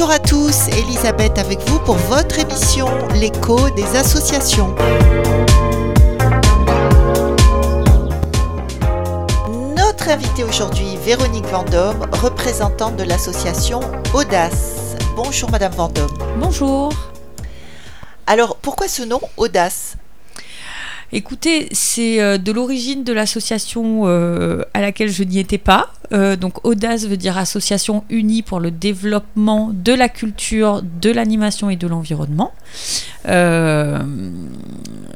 Bonjour à tous, Elisabeth avec vous pour votre émission L'écho des associations. Notre invitée aujourd'hui, Véronique Vendôme, représentante de l'association Audace. Bonjour Madame Vendôme. Bonjour. Alors pourquoi ce nom Audace? Écoutez, c'est euh, de l'origine de l'association euh, à laquelle je n'y étais pas. Euh, donc Audace veut dire Association unie pour le développement de la culture, de l'animation et de l'environnement.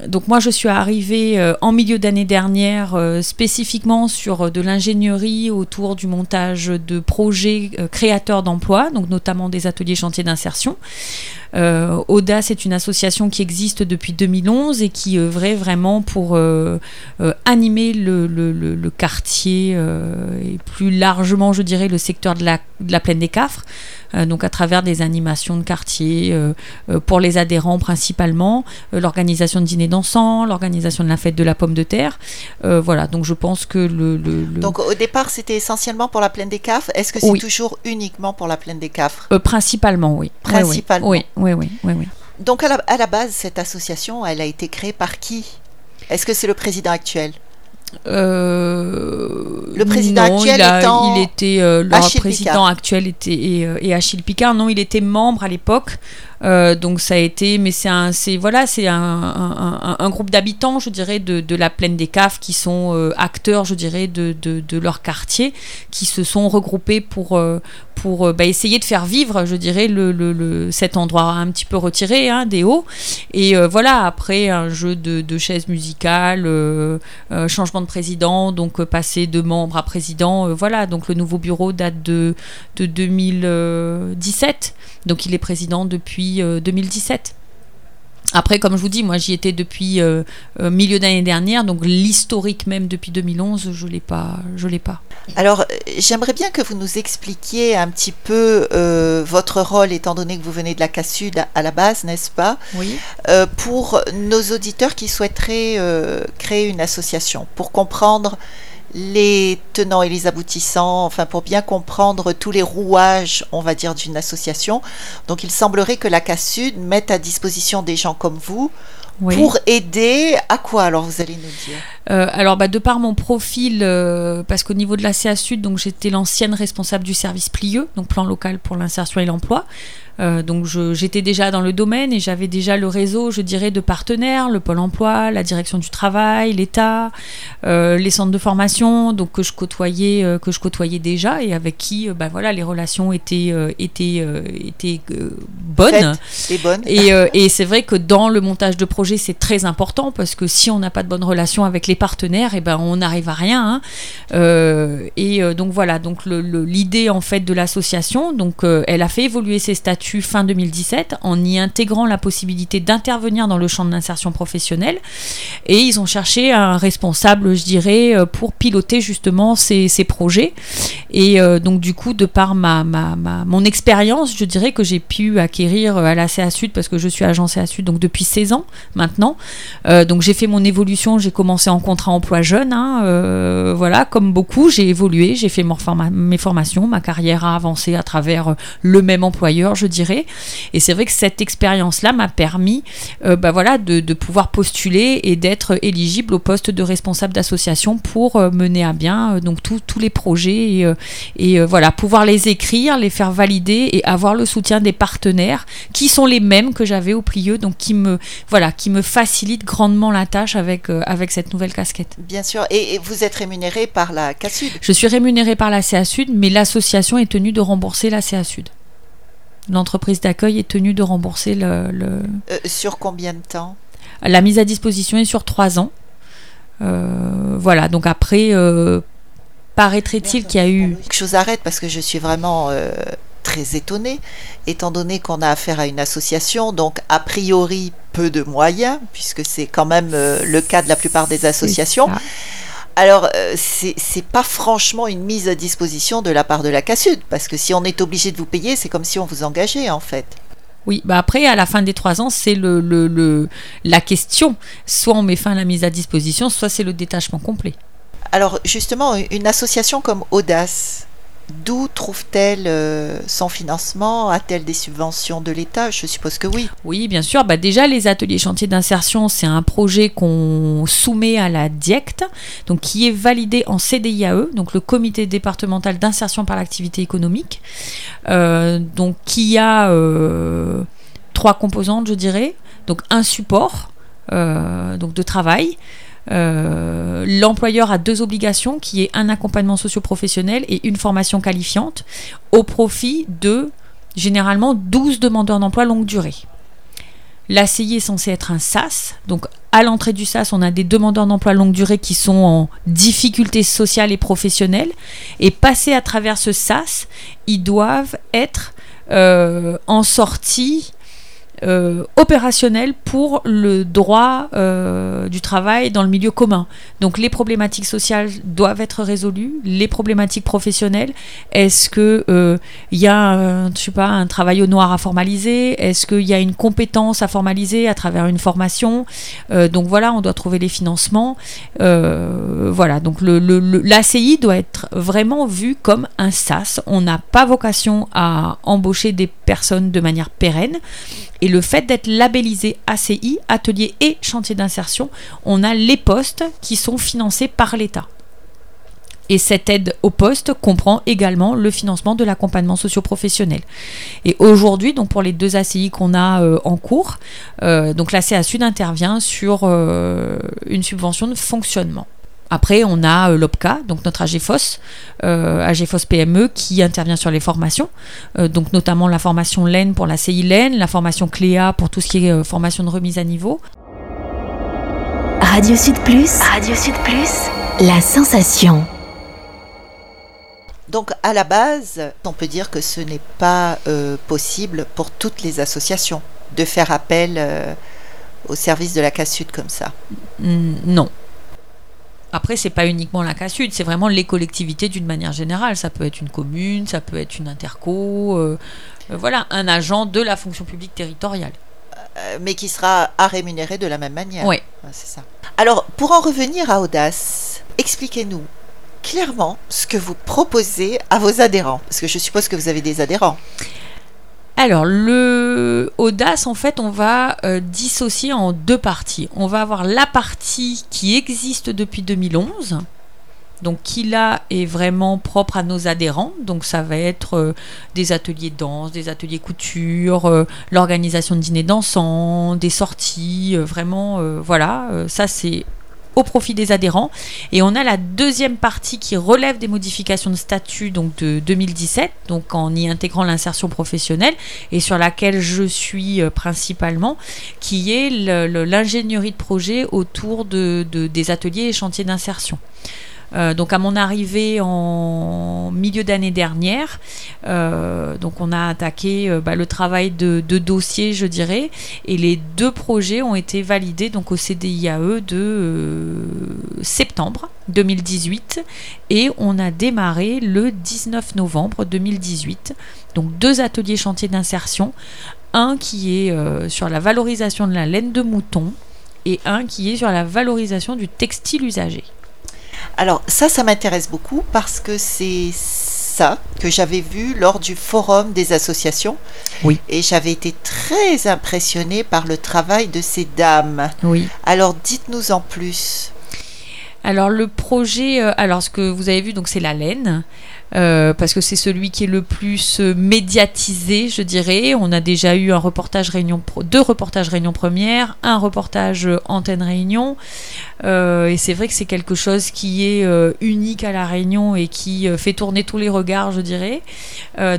donc moi je suis arrivée en milieu d'année dernière spécifiquement sur de l'ingénierie autour du montage de projets créateurs d'emplois, donc notamment des ateliers chantiers d'insertion. Euh, Audace est une association qui existe depuis 2011 et qui œuvrait vraiment pour euh, euh, animer le, quartier et plus largement, je dirais, le secteur de la, de la plaine des Cafres. Euh, donc à travers des animations de quartier euh, euh, pour les adhérents principalement, l'organisation de dîners dansants, l'organisation de la fête de la pomme de terre. voilà, donc je pense que le, Donc au départ, c'était essentiellement pour la plaine des Cafres. Est-ce que c'est toujours uniquement pour la plaine des Cafres? Principalement, oui. Principalement. Oui, oui, oui, oui. oui, Donc à la, à la base, cette association, elle a été créée par qui? Est-ce que c'est le président actuel? Euh, le président actuel il, était euh, le président actuel était et, euh, et, Achille Picard. Non il était membre à l'époque euh, donc ça a été, mais c'est un, c'est voilà, c'est un, un, groupe d'habitants, je dirais, de, de, la plaine des Caves qui sont euh, acteurs, je dirais, de, de, leur quartier, qui se sont regroupés pour euh, pour bah, essayer de faire vivre, je dirais, le, le, cet endroit un petit peu retiré hein, des hauts. Et voilà, après un jeu de, de chaises musicales, changement de président, donc passer de membre à président, voilà. Donc le nouveau bureau date de de 2017, donc il est président depuis 2017. Euh, Après, comme je vous dis, moi j'y étais depuis euh, euh, milieu d'année dernière, donc l'historique même depuis 2011, je l'ai pas, je l'ai pas. Alors, j'aimerais bien que vous nous expliquiez un petit peu votre rôle, étant donné que vous venez de la Cassud à, la base, n'est-ce pas? Oui. pour nos auditeurs qui souhaiteraient créer une association, pour comprendre les tenants et les aboutissants, enfin pour bien comprendre tous les rouages, on va dire, d'une association. Donc il semblerait que la CASUD mette à disposition des gens comme vous pour aider à quoi alors vous allez nous dire? Euh, Alors bah, de par mon profil, euh, parce qu'au niveau de la CA Sud, donc j'étais l'ancienne responsable du service plieux, donc plan local pour l'insertion et l'emploi. Euh, donc j'étais déjà dans le domaine et j'avais déjà le réseau, je dirais, de partenaires, le Pôle Emploi, la Direction du Travail, l'État, les centres de formation, donc que je côtoyais, euh, que je côtoyais déjà et avec qui, bah voilà, les relations étaient étaient étaient bonnes. et bonnes. Et, et c'est vrai que dans le montage de projet, c'est très important parce que si on n'a pas de bonnes relations avec les partenaires, et eh ben on n'arrive à rien. Hein. et donc voilà, donc l'idée en fait de l'association, donc elle a fait évoluer ses statuts fin 2017 en y intégrant la possibilité d'intervenir dans le champ de l'insertion professionnelle. Et ils ont cherché un responsable, je dirais, euh, pour piloter justement ces, projets. Et euh, donc du coup, de par ma, mon expérience, je dirais que j'ai pu acquérir à la CA Sud, parce que je suis agent CA Sud donc depuis 16 ans maintenant. Euh, donc j'ai fait mon évolution, j'ai commencé en contrat emploi jeune. Hein, voilà, comme beaucoup, j'ai évolué, j'ai fait mes formations, ma carrière a avancé à travers le même employeur, je dirais. Et c'est vrai que cette expérience-là m'a permis euh, bah voilà, de, pouvoir postuler et d'être éligible au poste de responsable d'association pour euh, mener à bien euh, donc tous les projets et, voilà, pouvoir les écrire, les faire valider et avoir le soutien des partenaires qui sont les mêmes que j'avais au Plieux, donc qui me, voilà, qui me facilite grandement la tâche avec, avec cette nouvelle casquette. Bien sûr, et, vous êtes rémunéré par la CASUD Je suis rémunéré par la CA Sud, mais l'association est tenue de rembourser la CA Sud l'entreprise d'accueil est tenue de rembourser le. Euh, sur combien de temps? La mise à disposition est sur trois ans. Euh, voilà, donc après, euh, paraîtrait-il qu'il y a eu. Que je arrête parce que je suis vraiment très étonnée, étant donné qu'on a affaire à une association, donc a priori peu de moyens, puisque c'est quand même le cas de la plupart des associations. Alors, euh, c'est pas franchement une mise à disposition de la part de la CASUD, parce que si on est obligé de vous payer, c'est comme si on vous engageait en fait. Oui, bah après, à la fin des trois ans, c'est le, le, la question. Soit on met fin à la mise à disposition, soit c'est le détachement complet. Alors, justement, une association comme Audace, d'où trouve-t-elle euh, son financement? A-t-elle des subventions de l'État? Je suppose que oui. Oui, bien sûr. Bah, déjà, les ateliers chantiers d'insertion, c'est un projet qu'on soumet à la DIECT, donc qui est validé en CDIAE, donc le Comité départemental d'insertion par l'activité économique, euh, donc qui a euh, trois composantes, je dirais. Donc un support, donc de travail. Euh, l'employeur a deux obligations, qui est un accompagnement socio-professionnel et une formation qualifiante, au profit de généralement 12 demandeurs d'emploi longue durée. L'ACI est censé être un SAS, donc à l'entrée du SAS, on a des demandeurs d'emploi longue durée qui sont en difficulté sociale et professionnelle, et passer à travers ce SAS, ils doivent être euh, en sortie euh, opérationnel pour le droit euh, du travail dans le milieu commun. Donc les problématiques sociales doivent être résolues, les problématiques professionnelles. Est-ce que il euh, y a, je sais pas, un travail au noir à formaliser? Est-ce qu'il y a une compétence à formaliser à travers une formation? Donc voilà, on doit trouver les financements. voilà, donc l'ACI doit être vraiment vu comme un SAS. On n'a pas vocation à embaucher des personnes de manière pérenne. Et le fait d'être labellisé ACI, atelier et chantier d'insertion, on a les postes qui sont financés par l'État. Et cette aide au poste comprend également le financement de l'accompagnement socio-professionnel. Et aujourd'hui, donc pour les deux ACI qu'on a euh, en cours, euh, donc Sud intervient sur euh, une subvention de fonctionnement. Après, on a euh, l'OPCA, donc notre AGFOS, euh, AGFOS PME, qui intervient sur les formations, euh, donc notamment la formation LEN pour la CI LEN, la formation CLEA pour tout ce qui est formation de remise à niveau. Radio Sud Plus, Radio Sud Plus, la sensation. Donc à la base, on peut dire que ce n'est pas possible pour toutes les associations de faire appel au service de la CAS Sud comme ça. non, après, c'est pas uniquement la CASUD, c'est vraiment les collectivités d'une manière générale. Ça peut être une commune, ça peut être une interco, euh, euh, voilà, un agent de la fonction publique territoriale. Euh, mais qui sera à rémunérer de la même manière. Oui. c'est ça. Alors, pour en revenir à Audace, expliquez-nous clairement ce que vous proposez à vos adhérents, parce que je suppose que vous avez des adhérents. Alors, le Audace, en fait, on va euh, dissocier en deux parties. On va avoir la partie qui existe depuis 2011, donc qui là est vraiment propre à nos adhérents. Donc ça va être euh, des ateliers danse, des ateliers couture, euh, l'organisation de dîners dansants, des sorties, vraiment, voilà, ça c'est au profit des adhérents. Et on a la deuxième partie qui relève des modifications de statut donc de 2017, donc en y intégrant l'insertion professionnelle et sur laquelle je suis euh, principalement, qui est l'ingénierie de projet autour de, des ateliers et chantiers d'insertion. Euh, donc à mon arrivée en milieu d'année dernière, euh, donc on a attaqué euh, bah, le travail de, dossier, je dirais, et les deux projets ont été validés donc au CDIAE de septembre 2018 et on a démarré le 19 novembre 2018. Donc deux ateliers chantiers d'insertion, un qui est sur la valorisation de la laine de mouton et un qui est sur la valorisation du textile usagé. Alors ça, ça m'intéresse beaucoup parce que c'est ça que j'avais vu lors du forum des associations. Oui. Et j'avais été très impressionnée par le travail de ces dames. Oui. Alors dites-nous en plus. Alors le projet, euh, alors ce que vous avez vu, donc c'est la laine. Euh, parce que c'est celui qui est le plus euh, médiatisé, je dirais. On a déjà eu un reportage réunion, deux reportages réunion première, un reportage antenne réunion, et c'est vrai que c'est quelque chose qui est unique à la Réunion et qui fait tourner tous les regards, je dirais.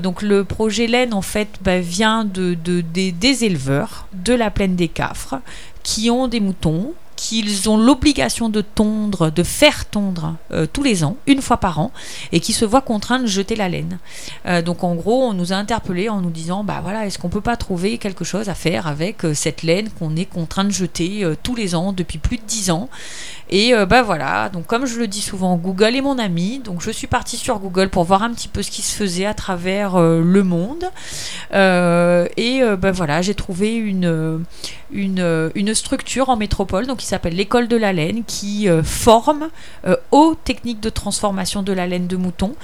donc le projet laine en fait bah, vient de, des éleveurs de la plaine des Cafres qui ont des moutons qu'ils ont l'obligation de tondre, de faire tondre euh, tous les ans, une fois par an, et qui se voient contraints de jeter la laine. Euh, donc en gros, on nous a interpellés en nous disant, bah voilà, est-ce qu'on peut pas trouver quelque chose à faire avec euh, cette laine qu'on est contraint de jeter tous les ans depuis plus de dix ans? Et bah voilà, donc comme je le dis souvent, Google est mon ami, donc je suis partie sur Google pour voir un petit peu ce qui se faisait à travers le monde. et bah voilà, j'ai trouvé une, une, une structure en métropole, donc qui s'appelle l'école de la laine, qui euh, forme euh, aux techniques de transformation de la laine de mouton.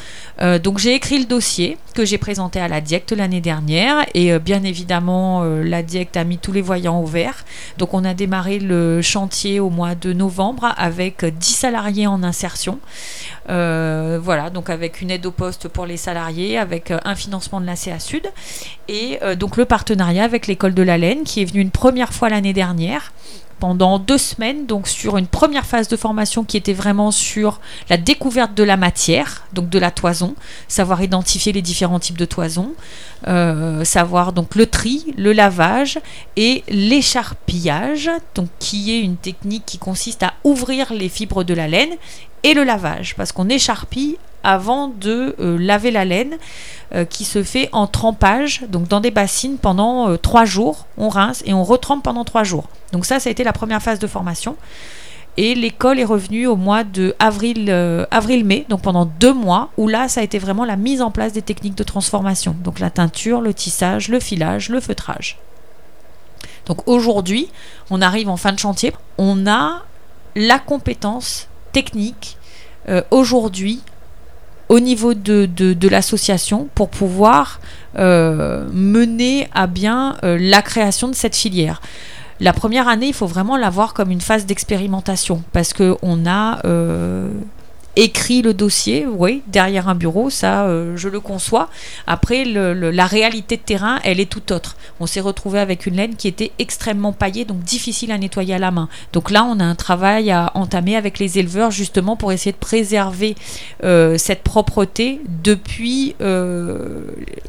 Euh, donc j'ai écrit le dossier que j'ai présenté à la DIECT l'année dernière et bien évidemment la DIECT a mis tous les voyants au vert. Donc on a démarré le chantier au mois de novembre avec 10 salariés en insertion. voilà, donc avec une aide au poste pour les salariés, avec un financement de la CA Sud et donc le partenariat avec l'école de la laine qui est venu une première fois l'année dernière pendant deux semaines, donc sur une première phase de formation qui était vraiment sur la découverte de la matière, donc de la toison, savoir identifier les différents types de toison, euh, savoir donc le tri, le lavage et l'écharpillage, donc qui est une technique qui consiste à ouvrir les fibres de la laine et le lavage, parce qu'on écharpille avant de euh, laver la laine euh, qui se fait en trempage, donc dans des bassines pendant euh, trois jours. On rince et on retrempe pendant trois jours. Donc ça, ça a été la première phase de formation. Et l'école est revenue au mois de avril, avril-mai, donc pendant deux mois, où là, ça a été vraiment la mise en place des techniques de transformation. Donc la teinture, le tissage, le filage, le feutrage. Donc aujourd'hui, on arrive en fin de chantier, on a la compétence technique aujourd'hui au niveau de, l'association pour pouvoir euh, mener à bien euh, la création de cette filière. La première année, il faut vraiment la voir comme une phase d'expérimentation parce qu'on a euh, écrit le dossier, oui, derrière un bureau, ça, euh, je le conçois. Après, la réalité de terrain, elle est tout autre. On s'est retrouvé avec une laine qui était extrêmement paillée, donc difficile à nettoyer à la main. Donc là, on a un travail à entamer avec les éleveurs, justement, pour essayer de préserver euh, cette propreté depuis... Euh,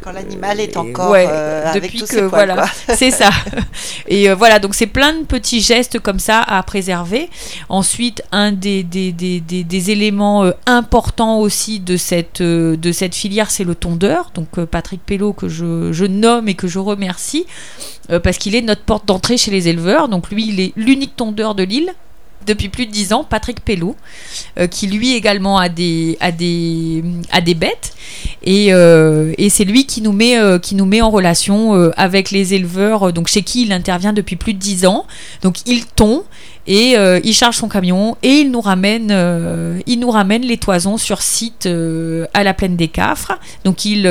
Quand l'animal est encore avec depuis que, voilà, c'est ça. Et voilà, donc c'est plein de petits gestes comme ça à préserver. Ensuite, un des, des, des, des éléments euh, important aussi de cette, euh, de cette filière, c'est le tondeur. Donc euh, Patrick Pello, que je, je, nomme et que je remercie, parce qu'il est notre porte d'entrée chez les éleveurs. Donc lui, il est l'unique tondeur de l'île depuis plus de dix ans, Patrick Pello, qui lui également a des, a des, a des bêtes. Et, et c'est lui qui nous, met, qui nous met en relation avec les éleveurs, donc chez qui il intervient depuis plus de dix ans. Donc il tond, et euh, il charge son camion et il nous ramène, euh, il nous ramène les toisons sur site euh, à la plaine des Cafres. Donc il,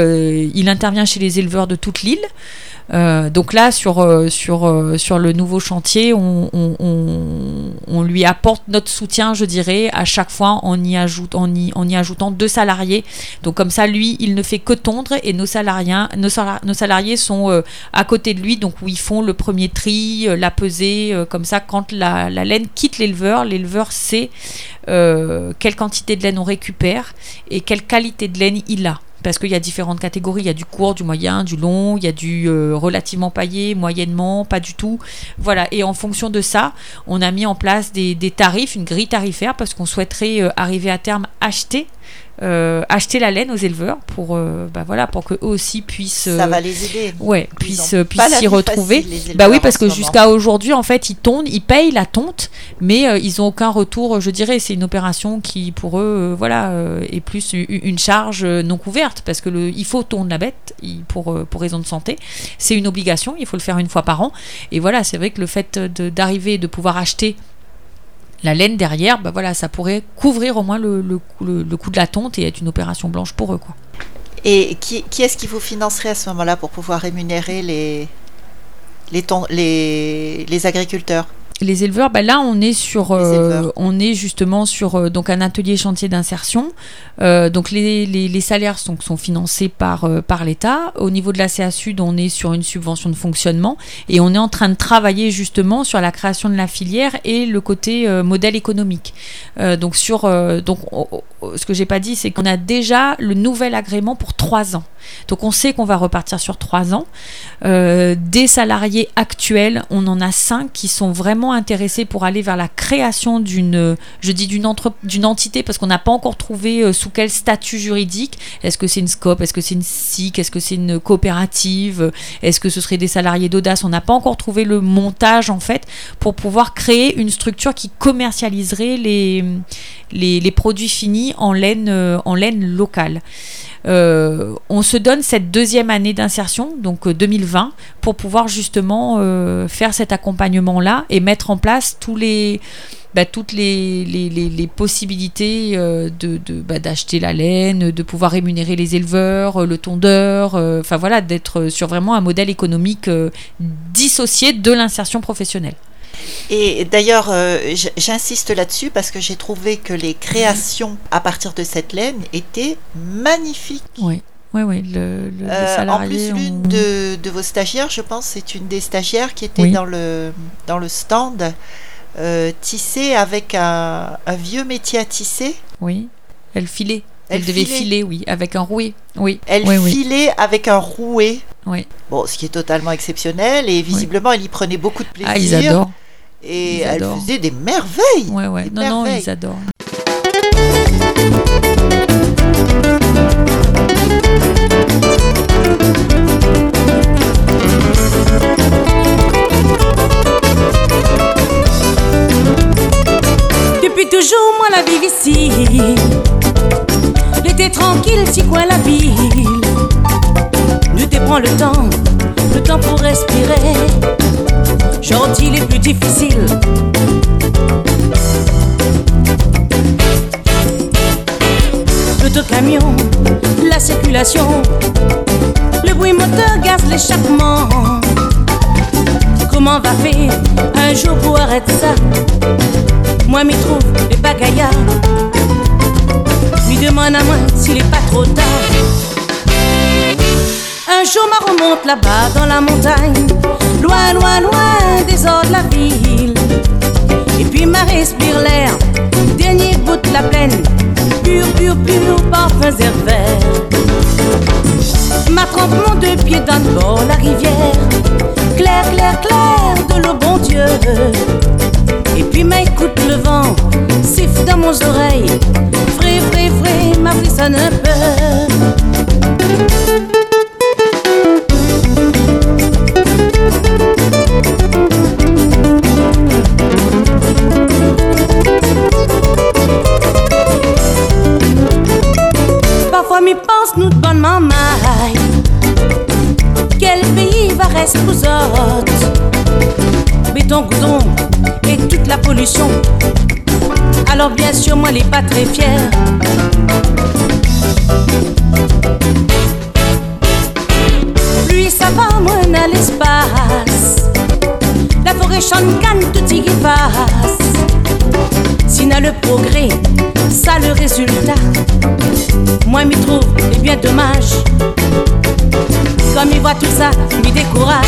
il intervient chez les éleveurs de toute l'île. Donc là, sur, sur, sur le nouveau chantier, on, on, lui apporte notre soutien, je dirais, à chaque fois en y, ajoute, en y, en y ajoutant deux salariés. Donc comme ça, lui, il ne fait que tondre et nos salariés, nos, nos salariés sont à côté de lui, donc où ils font le premier tri, la pesée, comme ça, quand la laine quitte l'éleveur, l'éleveur sait quelle quantité de laine on récupère et quelle qualité de laine il a parce qu'il y a différentes catégories. Il y a du court, du moyen, du long, il y a du euh, relativement paillé, moyennement, pas du tout. Voilà, et en fonction de ça, on a mis en place des, tarifs, une grille tarifaire, parce qu'on souhaiterait euh, arriver à terme acheter euh, acheter la laine aux éleveurs pour, euh, bah voilà, pour qu'eux aussi puissent. ça va les aider. Ouais, puissent, puissent s'y retrouver. bah oui, parce que jusqu'à aujourd'hui, en fait, ils tondent, ils payent la tonte, mais euh, ils n'ont aucun retour. Je dirais, c'est une opération qui, pour eux, voilà, est plus une charge non couverte, parce que le, il faut tondre la bête pour, pour raison de santé. C'est une obligation, il faut le faire une fois par an. Et voilà, c'est vrai que le fait d'arriver, de pouvoir acheter la laine derrière, bah voilà, ça pourrait couvrir au moins le, le, le, coût de la tonte et être une opération blanche pour eux. Quoi. Et qui, est-ce qui vous financerait à ce moment-là pour pouvoir rémunérer les, les, les agriculteurs? Les éleveurs, bah là on est sur, euh, on est justement sur euh, donc un atelier chantier d'insertion. Euh, donc les, les, salaires sont, sont financés par, par l'État. Au niveau de la CA Sud, on est sur une subvention de fonctionnement et on est en train de travailler justement sur la création de la filière et le côté modèle économique. donc sur donc ce que j'ai pas dit, c'est qu'on a déjà le nouvel agrément pour trois ans. Donc on sait qu'on va repartir sur trois ans. des salariés actuels, on en a cinq qui sont vraiment intéressé pour aller vers la création d'une, je dis d'une d'une entité parce qu'on n'a pas encore trouvé euh, sous quel statut juridique. Est-ce que c'est une SCOP Est-ce que c'est une SIC? Est-ce que c'est une coopérative? Est-ce que ce serait des salariés d'audace? On n'a pas encore trouvé le montage en fait pour pouvoir créer une structure qui commercialiserait les, les, produits finis produits en laine, locale. on se donne cette deuxième année d'insertion, donc 2020, pour pouvoir justement faire cet accompagnement-là et mettre en place tous les, bah, toutes les, possibilités euh, bah, d'acheter la laine, de pouvoir rémunérer les éleveurs, euh, le tondeur, euh, enfin d'être sur vraiment un modèle économique dissocié de l'insertion professionnelle. Et d'ailleurs, j'insiste là-dessus parce que j'ai trouvé que les créations à partir de cette laine étaient magnifiques. Oui. Oui, oui, le, le en plus, l'une de, de, vos stagiaires, je pense, c'est une des stagiaires qui était dans, le, dans le stand euh, tissée avec un, vieux métier à tisser. Oui, elle filait. Elle, devait filer, oui, avec un rouet. Oui. Elle filait avec un rouet. Oui. Bon, ce qui est totalement exceptionnel et visiblement elle y prenait beaucoup de plaisir. Ah, ils adorent. Et elle faisait des merveilles. Ouais, ouais. non, non, ils adorent. toujours moi la vie ici. L'été tranquille, si coin la ville. Ne te prends le temps, le temps pour respirer. Gentil les plus difficiles. camion, la circulation, le bruit moteur, gaz, l'échappement. Comment va faire un jour pour arrêter ça? Moi m'y trouve les bagaillards. Lui demande à moi s'il est pas trop tard. Un jour ma remonte là-bas dans la montagne, loin, loin, loin des ordres de la ville. Et puis ma respire l'air, dernier bout de la plaine, pur, pur, pur, parfums verts. Ma trempe mon deux pieds dans bord la rivière, clair, clair, clair de l'eau bon Dieu. Et puis m'écoute le vent, siffle dans mon oreille. Frais, frais, frais, ma frissonne un peu. Aux autres Béton, goudron et toute la pollution. Alors bien sûr, moi, les pas très fier. Lui, ça va, moi, à l'espace. La forêt chante canne, tout y passe. Si n'a le progrès, ça le résultat. Moi, m'y trouve, et bien dommage. Comme il voit tout ça, m'y décourage.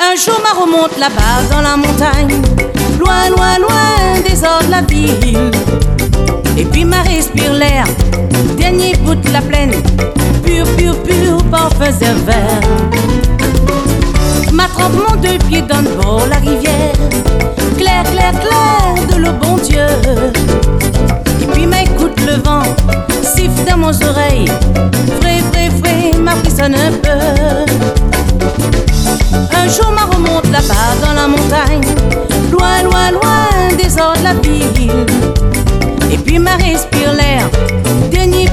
Un jour ma remonte là-bas dans la montagne, loin, loin, loin des de la ville. Et puis ma respire l'air, dernier bout de la plaine, pur, pur, pur, parfums et vert. Ma trempe mon deux pieds le bord la rivière, clair, clair, clair de l'eau bon Dieu. Et puis m'écoute le vent, siffle dans mon oreille, un jour ma remonte là-bas dans la montagne, loin, loin, loin des ordres de la ville. Et puis ma respire l'air,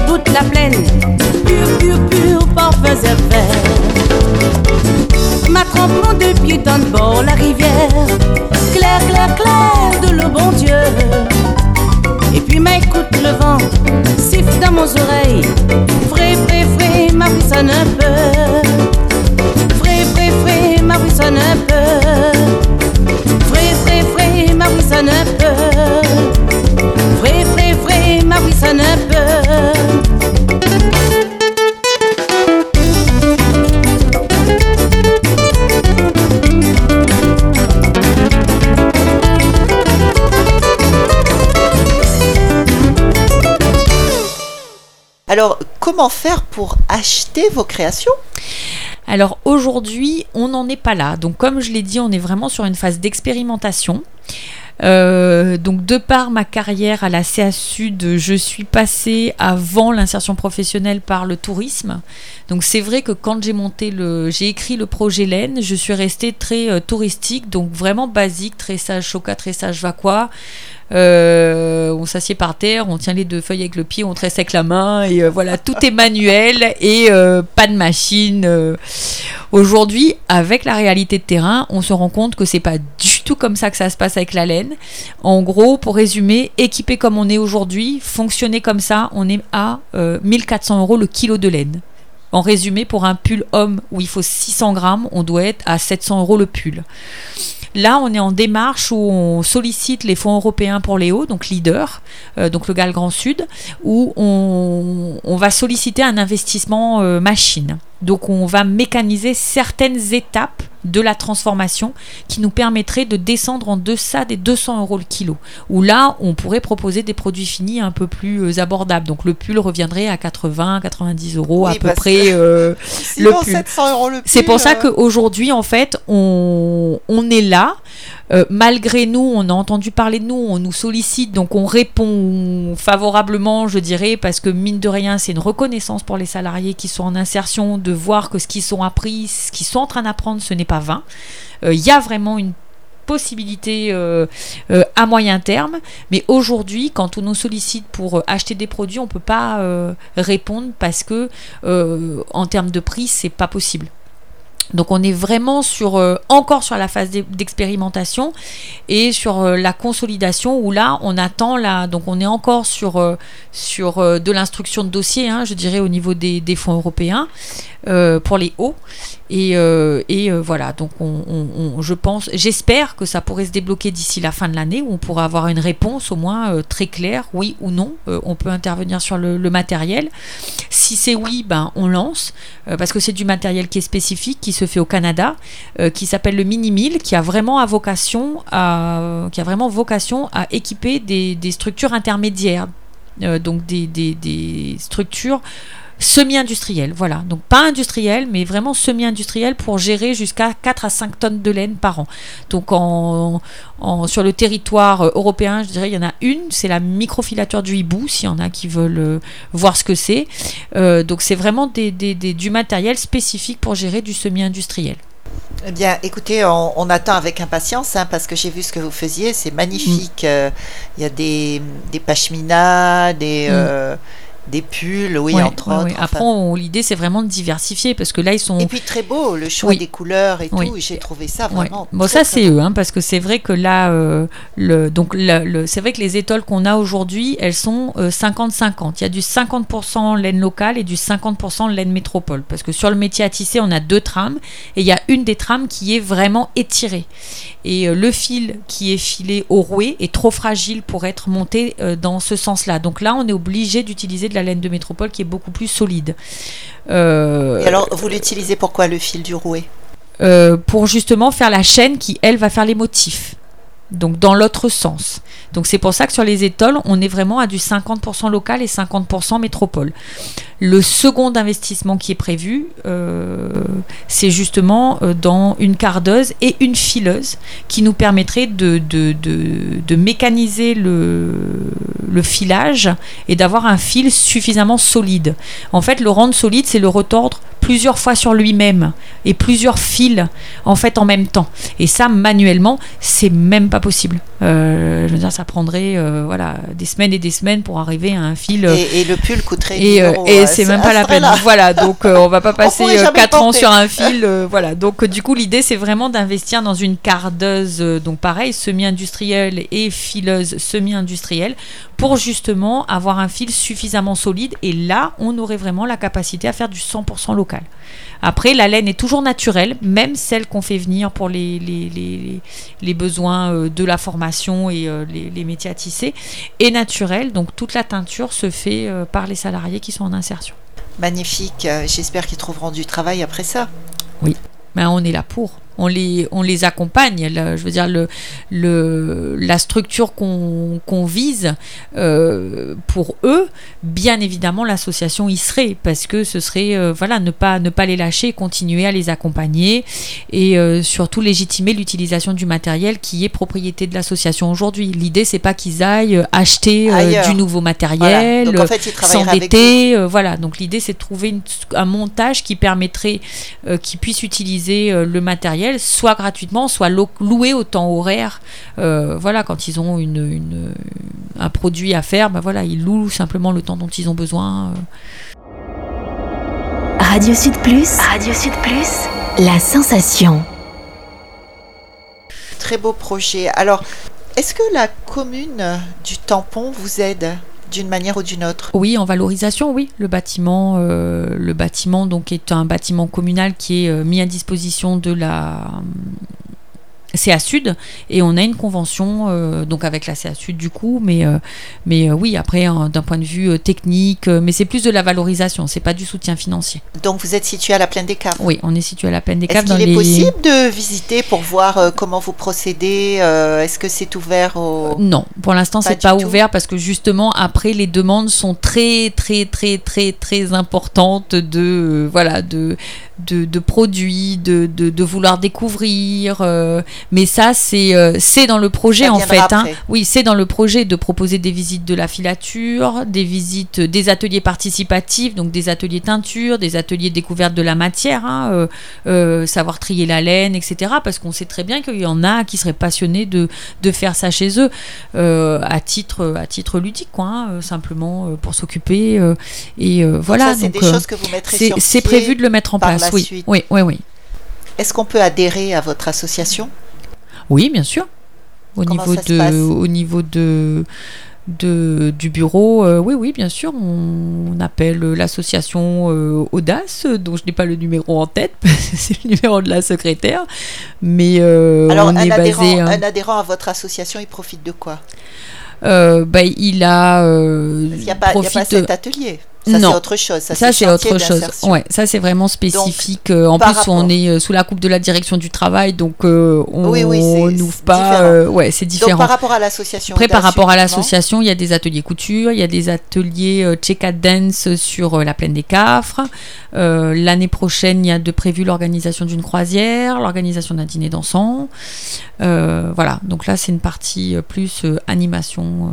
bout de la plaine, pur, pur, pur, parfums verts. Ma trempe mon deux dans le bord la rivière, clair, clair, clair de l'eau bon Dieu. Et puis m'écoute le vent, siffle dans mon oreille, frais, frais, frais, ma sonne un peu ma peu. Alors, comment faire pour acheter vos créations? Alors aujourd'hui, on n'en est pas là. Donc comme je l'ai dit, on est vraiment sur une phase d'expérimentation. Euh, donc de par ma carrière à la CA Sud, je suis passée avant l'insertion professionnelle par le tourisme. Donc c'est vrai que quand j'ai monté le, j'ai écrit le projet Laine, je suis restée très euh, touristique, donc vraiment basique, tressage, choca, tressage, quoi. Euh, on s'assied par terre, on tient les deux feuilles avec le pied, on tresse avec la main, et euh, voilà, tout est manuel et euh, pas de machine. euh. Aujourd'hui, avec la réalité de terrain, on se rend compte que c'est pas du tout comme ça que ça se passe avec la laine. En gros, pour résumer, équipé comme on est aujourd'hui, fonctionner comme ça, on est à euh, 1400 euros le kilo de laine. En résumé, pour un pull homme où il faut 600 grammes, on doit être à 700 euros le pull. Là, on est en démarche où on sollicite les fonds européens pour les hauts, donc leader, euh, donc le GAL Grand Sud, où on, va solliciter un investissement euh, machine. Donc on va mécaniser certaines étapes de la transformation qui nous permettraient de descendre en deçà des 200 euros le kilo. Où là, on pourrait proposer des produits finis un peu plus euh, abordables. Donc le pull reviendrait à 80, 90 euros Oui, à peu près. euh, Sinon, pull. 700 euros le pull. c'est pour ça euh, qu'aujourd'hui, en fait, on, on est là. Euh, malgré nous, on a entendu parler de nous, on nous sollicite, donc on répond favorablement, je dirais, parce que mine de rien, c'est une reconnaissance pour les salariés qui sont en insertion de voir que ce qu'ils sont appris, ce qu'ils sont en train d'apprendre, ce n'est pas vain. Euh, Il y a vraiment une possibilité euh, euh, à moyen terme, mais aujourd'hui, quand on nous sollicite pour euh, acheter des produits, on peut pas euh, répondre parce que euh, en termes de prix, c'est pas possible. Donc on est vraiment sur euh, encore sur la phase d'e- d'expérimentation et sur euh, la consolidation où là on attend là donc on est encore sur euh, sur de l'instruction de dossier hein, je dirais au niveau des, des fonds européens pour les hauts. Et, et voilà. Donc on, je pense j'espère que ça pourrait se débloquer d'ici la fin de l'année où on pourra avoir une réponse au moins très claire oui ou non. On peut intervenir sur le, matériel. Si c'est oui ben on lance parce que c'est du matériel qui est spécifique, qui se fait au Canada, euh, qui s'appelle le Mini Mill, qui a vraiment à vocation à, qui a vraiment vocation à équiper des, structures intermédiaires, euh, donc des structures semi-industrielles, voilà. Donc pas industrielles, mais vraiment semi-industrielles pour gérer jusqu'à 4 à 5 tonnes de laine par an. Donc en, en- sur le territoire euh, européen, je dirais, il y en a une, c'est la microfilature du hibou, s'il y en a qui veulent euh, voir ce que c'est. Euh, donc c'est vraiment des, des- des- du matériel spécifique pour gérer du semi-industriel. Eh bien, écoutez, on, on attend avec impatience hein, parce que j'ai vu ce que vous faisiez, c'est magnifique. Euh, Il y a des, des pashminas, des, Mm. euh, des pulls, oui, Ouais, entre ouais, autres. ouais. enfin. Après, on- l'idée c'est vraiment de diversifier parce que là ils sont. Et puis très beau, le choix Oui. des couleurs et Oui. tout, j'ai trouvé ça vraiment. Bon, très, ça c'est eux, hein, parce que c'est vrai que là, euh, le, donc le, le- c'est vrai que les étoiles qu'on a aujourd'hui, elles sont euh, 50-50. Il y a du 50% laine locale et du 50% laine métropole, parce que sur le métier à tisser, on a deux trames et il y a une des trames qui est vraiment étirée. Et euh, le fil qui est filé au rouet est trop fragile pour être monté euh, dans ce sens-là. Donc là, on est obligé d'utiliser de la laine de métropole qui est beaucoup plus solide. Euh, Et alors, vous l'utilisez pourquoi le fil du rouet? euh, pour justement faire la chaîne qui, elle, va faire les motifs. Donc dans l'autre sens. Donc c'est pour ça que sur les étoiles, on est vraiment à du 50% local et 50% métropole. Le second investissement qui est prévu, euh, c'est justement euh, dans une cardeuse et une fileuse qui nous permettrait de, de, de, de mécaniser le, le filage et d'avoir un fil suffisamment solide. En fait, le rendre solide, c'est le retordre plusieurs fois sur lui-même et plusieurs fils en fait en même temps. Et ça, manuellement, c'est même pas possible. Euh, je veux dire, ça prendrait euh, voilà des semaines et des semaines pour arriver à un fil. euh, et, et le pull coûterait et, 1000 euh, et c'est même pas la peine. Voilà, donc on va pas passer pourrait jamais 4 ans sur un fil. voilà, donc du coup l'idée c'est vraiment d'investir dans une cardeuse, donc pareil, semi-industrielle et fileuse semi-industrielle, pour justement avoir un fil suffisamment solide. Et là, on aurait vraiment la capacité à faire du 100% local. Après, la laine est toujours naturelle, même celle qu'on fait venir pour les, les, les, les besoins euh, de la formation et euh, les, métiers à tisser, est naturelle. Donc toute la teinture se fait euh, par les salariés qui sont en insertion. Magnifique. J'espère qu'ils trouveront du travail après ça. Ben, on est là pour. On les, on les accompagne. Le- je veux dire, le, le, la structure qu'on vise, euh, pour eux, bien évidemment, l'association y serait, parce que ce serait euh, voilà, ne, pas, ne pas les lâcher, continuer à les accompagner et euh, surtout légitimer l'utilisation du matériel qui est propriété de l'association aujourd'hui. L'idée, c'est pas qu'ils aillent acheter du nouveau matériel, en fait, s'endetter. voilà, donc l'idée, c'est de trouver une- un montage qui permettrait qu'ils puissent utiliser le matériel matériel, soit gratuitement, soit loué au temps horaire. voilà, quand ils ont une, un produit à faire, ben voilà, ils louent simplement le temps dont ils ont besoin. Radio Sud Plus. Radio Sud Plus. La sensation. Très beau projet. Alors, est-ce que la commune du tampon vous aide? D'une manière ou d'une autre Oui, en valorisation, oui. Le bâtiment, euh, le bâtiment donc est un bâtiment communal qui est euh, mis à disposition de la CA Sud et on a une convention euh, donc avec la CA Sud du coup mais euh, mais euh, oui après hein, d'un point de vue technique mais c'est plus de la valorisation c'est pas du soutien financier. Donc vous êtes situé à la plaine des caves. Oui on est situé à la plaine des caves est-ce qu'il est possible de visiter pour voir comment vous procédez est-ce que c'est ouvert au... non pour l'instant c'est pas ouvert parce que justement après les demandes sont très très très très très importantes de voilà de de, produits, de, de, vouloir découvrir. Euh, mais ça, c'est euh, c'est dans le projet en fait. Hein. Oui, c'est dans le projet de proposer des visites de la filature, des visites, des ateliers participatifs, donc des ateliers teinture, des ateliers découverte de la matière, hein, euh, savoir trier la laine, etc. Parce qu'on sait très bien qu'il y en a qui seraient passionnés de, de faire ça chez eux à titre à titre ludique, quoi, hein, simplement pour s'occuper. et voilà. c'est des choses que vous mettrez C'est prévu de le mettre en place oui, Oui, oui, Est-ce qu'on peut adhérer à votre association? Oui, bien sûr. Au niveau de, au niveau de, de, du bureau, euh, oui, oui, bien sûr, on, appelle l'association euh, Audace, dont je n'ai pas le numéro en tête, c'est le numéro de la secrétaire, mais euh, Alors, on un, est adhérent, basé, un adhérent à votre association, il profite de quoi? Bah, il a. il n'y a, pas cet atelier. Ça, c'est autre chose. Ça, c'est autre chose. Ouais, ça, c'est vraiment spécifique. Euh, en plus, on est euh, sous la coupe de la direction du travail, donc euh, on n'ouvre pas. ouais, c'est différent. Donc, par rapport à l'association. Après, par rapport à l'association, il y a des ateliers couture, il y a des ateliers check dance sur la plaine des Cafres. L'année prochaine, il y a de prévu l'organisation d'une croisière, l'organisation d'un dîner dansant. voilà, donc là, c'est une partie plus animation.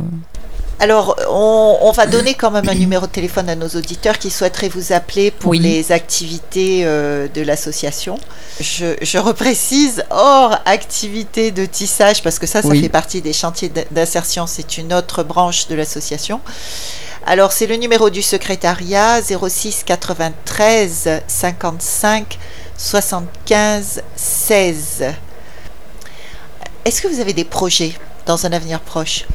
Alors, on, va donner quand même un numéro de téléphone à nos auditeurs qui souhaiteraient vous appeler pour les activités euh, de l'association. Je, reprécise, hors activité de tissage, parce que ça, ça fait partie des chantiers d'insertion, c'est une autre branche de l'association. Alors, c'est le numéro du secrétariat 06 93 55 75 16. Est-ce que vous avez des projets dans un avenir proche?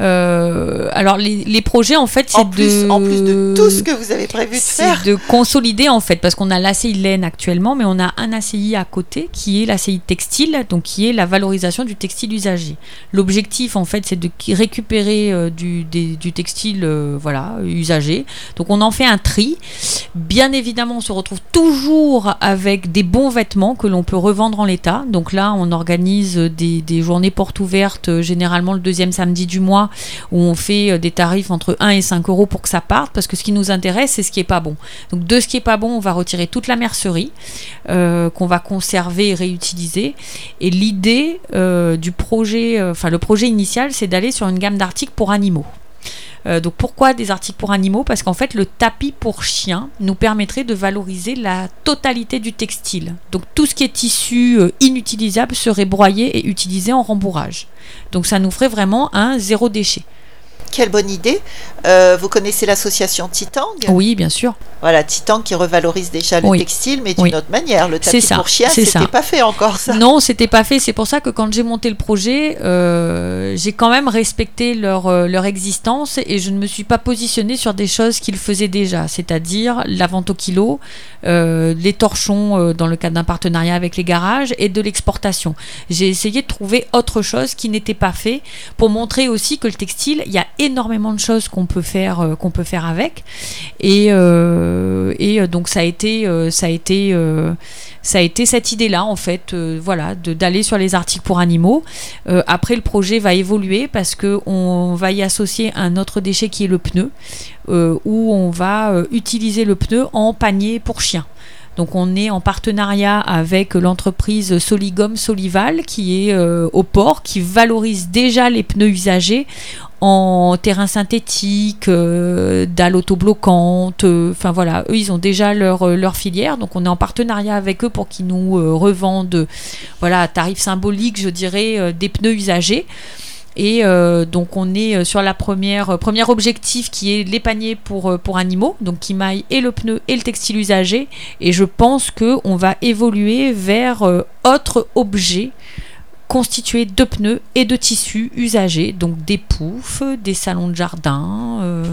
Euh, alors les, projets en fait c'est de en plus de tout ce que vous avez prévu de faire. de consolider en fait parce qu'on a l'ACI laine actuellement mais on a un ACI à côté qui est l'ACI textile donc qui est la valorisation du textile usagé. L'objectif en fait c'est de récupérer euh, du, du, textile euh, voilà usagé. Donc on en fait un tri. Bien évidemment on se retrouve toujours avec des bons vêtements que l'on peut revendre en l'état. Donc là on organise des, des journées portes ouvertes généralement le deuxième samedi du mois où on fait euh, des tarifs entre 1 et 5 euros pour que ça parte, parce que ce qui nous intéresse, c'est ce qui est pas bon. Donc de ce qui est pas bon, on va retirer toute la mercerie euh, qu'on va conserver et réutiliser. Et l'idée euh, du projet, enfin le projet initial, c'est d'aller sur une gamme d'articles pour animaux. Donc pourquoi des articles pour animaux? Parce qu'en fait le tapis pour chien nous permettrait de valoriser la totalité du textile. Donc tout ce qui est tissu inutilisable serait broyé et utilisé en rembourrage. Donc ça nous ferait vraiment un zéro déchet. Quelle bonne idée. Euh, vous connaissez l'association Titang? Oui, bien sûr. Voilà, Titang qui revalorise déjà le textile, mais d'une autre manière. Le tapis pour chien, c'était pas fait encore ça. Non, c'était pas fait. C'est pour ça que quand j'ai monté le projet, euh, j'ai quand même respecté leur, euh, leur existence et je ne me suis pas positionnée sur des choses qu'ils faisaient déjà, c'est-à-dire la vente au kilo, les torchons dans le cadre d'un partenariat avec les garages et de l'exportation. J'ai essayé de trouver autre chose qui n'était pas fait pour montrer aussi que le textile, il y a énormément de choses qu'on peut faire euh, qu'on peut faire avec. Et, euh, et euh, donc ça a été ça a été ça a été cette idée là en fait voilà d'aller sur les articles pour animaux. Après le projet va évoluer parce que on va y associer un autre déchet qui est le pneu où on va utiliser le pneu en panier pour chiens donc on est en partenariat avec l'entreprise Soligom Solival qui est au port, qui valorise déjà les pneus usagés en terrain synthétique, euh, dalles autobloquantes. euh, Enfin voilà, eux, ils ont déjà leur, euh, leur filière. Donc on est en partenariat avec eux pour qu'ils nous revendent voilà, à tarif symbolique, je dirais, des pneus usagés. Et donc on est sur la première premier objectif qui est les paniers pour, pour animaux, donc qui maillent et le pneu et le textile usagé. Et je pense que on va évoluer vers euh, autres objets constitués de pneus et de tissus usagés, donc des poufs, des salons de jardin. euh,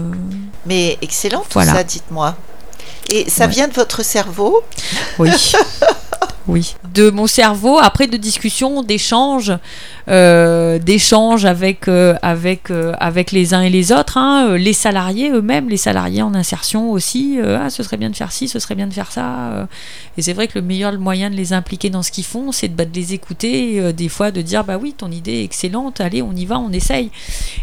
Mais excellent tout Voilà. ça, dites-moi. Et ça Ouais. vient de votre cerveau? Oui. Oui. De mon cerveau, après de discussions, d'échanges, d'échanges avec, euh, avec, euh, avec les uns et les autres, hein, euh, les salariés eux-mêmes, les salariés en insertion aussi. euh, ah, ce serait bien de faire ci, ce serait bien de faire ça. euh. et c'est vrai que le meilleur moyen de les impliquer dans ce qu'ils font, c'est de, bah, les écouter, euh, des fois de dire bah oui, ton idée est excellente, allez, on y va, on essaye.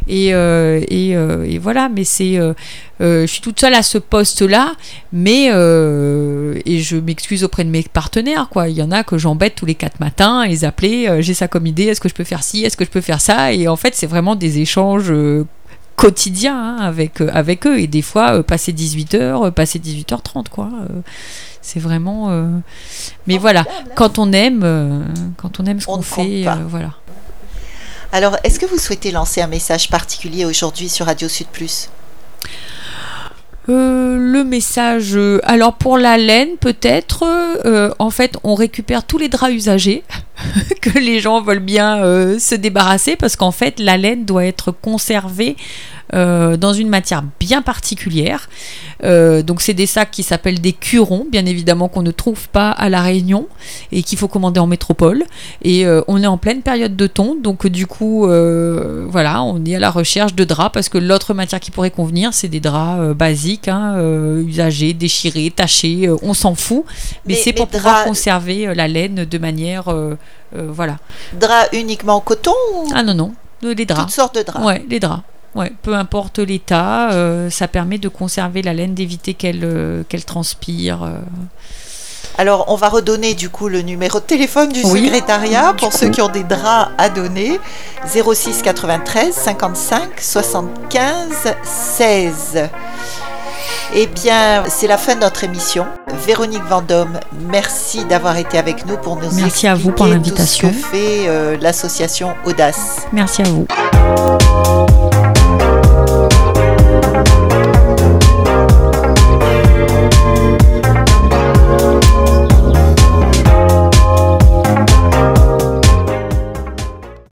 Et, euh, et, euh, voilà, mais c'est. euh, euh, je suis toute seule à ce poste-là, mais euh, et je m'excuse auprès de mes partenaires, quoi. Il y en a que j'embête tous les quatre matins, les appeler, euh, j'ai ça comme idée, est-ce que je peux faire ci, est-ce que je peux faire ça, et en fait c'est vraiment des échanges euh, quotidiens hein, avec euh, avec eux, et des fois euh, passer 18 h passer 18h30, quoi. C'est vraiment. Mais voilà, quand on aime, quand on aime ce On qu'on fait, voilà. Alors, est-ce que vous souhaitez lancer un message particulier aujourd'hui sur Radio Sud Plus? Euh, le message. euh, alors pour la laine, peut-être. euh, en fait, on récupère tous les draps usagés que les gens veulent bien euh, se débarrasser parce qu'en fait, la laine doit être conservée euh, dans une matière bien particulière. Euh, donc c'est des sacs qui s'appellent des curons, bien évidemment qu'on ne trouve pas à la Réunion et qu'il faut commander en métropole. Et on est en pleine période de tonte, donc du coup, voilà, on est à la recherche de draps parce que l'autre matière qui pourrait convenir, c'est des draps basiques, hein, usagés, déchirés, tachés, on s'en fout. Mais, Mais- c'est pour pouvoir conserver la laine de manière, euh, voilà. Drap uniquement coton ou Ah non non, euh, les draps. toutes sortes de draps Ouais, les draps. Ouais, peu importe l'état, euh, ça permet de conserver la laine, d'éviter qu'elle euh, qu'elle transpire. euh. Alors, on va redonner du coup le numéro de téléphone du Oui. secrétariat pour ceux qui ont des draps à donner. 06 93 55 75 16. Eh bien, c'est la fin de notre émission. Véronique Vendôme, merci d'avoir été avec nous pour nous Merci à vous expliquer tout ce que fait euh, l'association Audace. Merci à vous.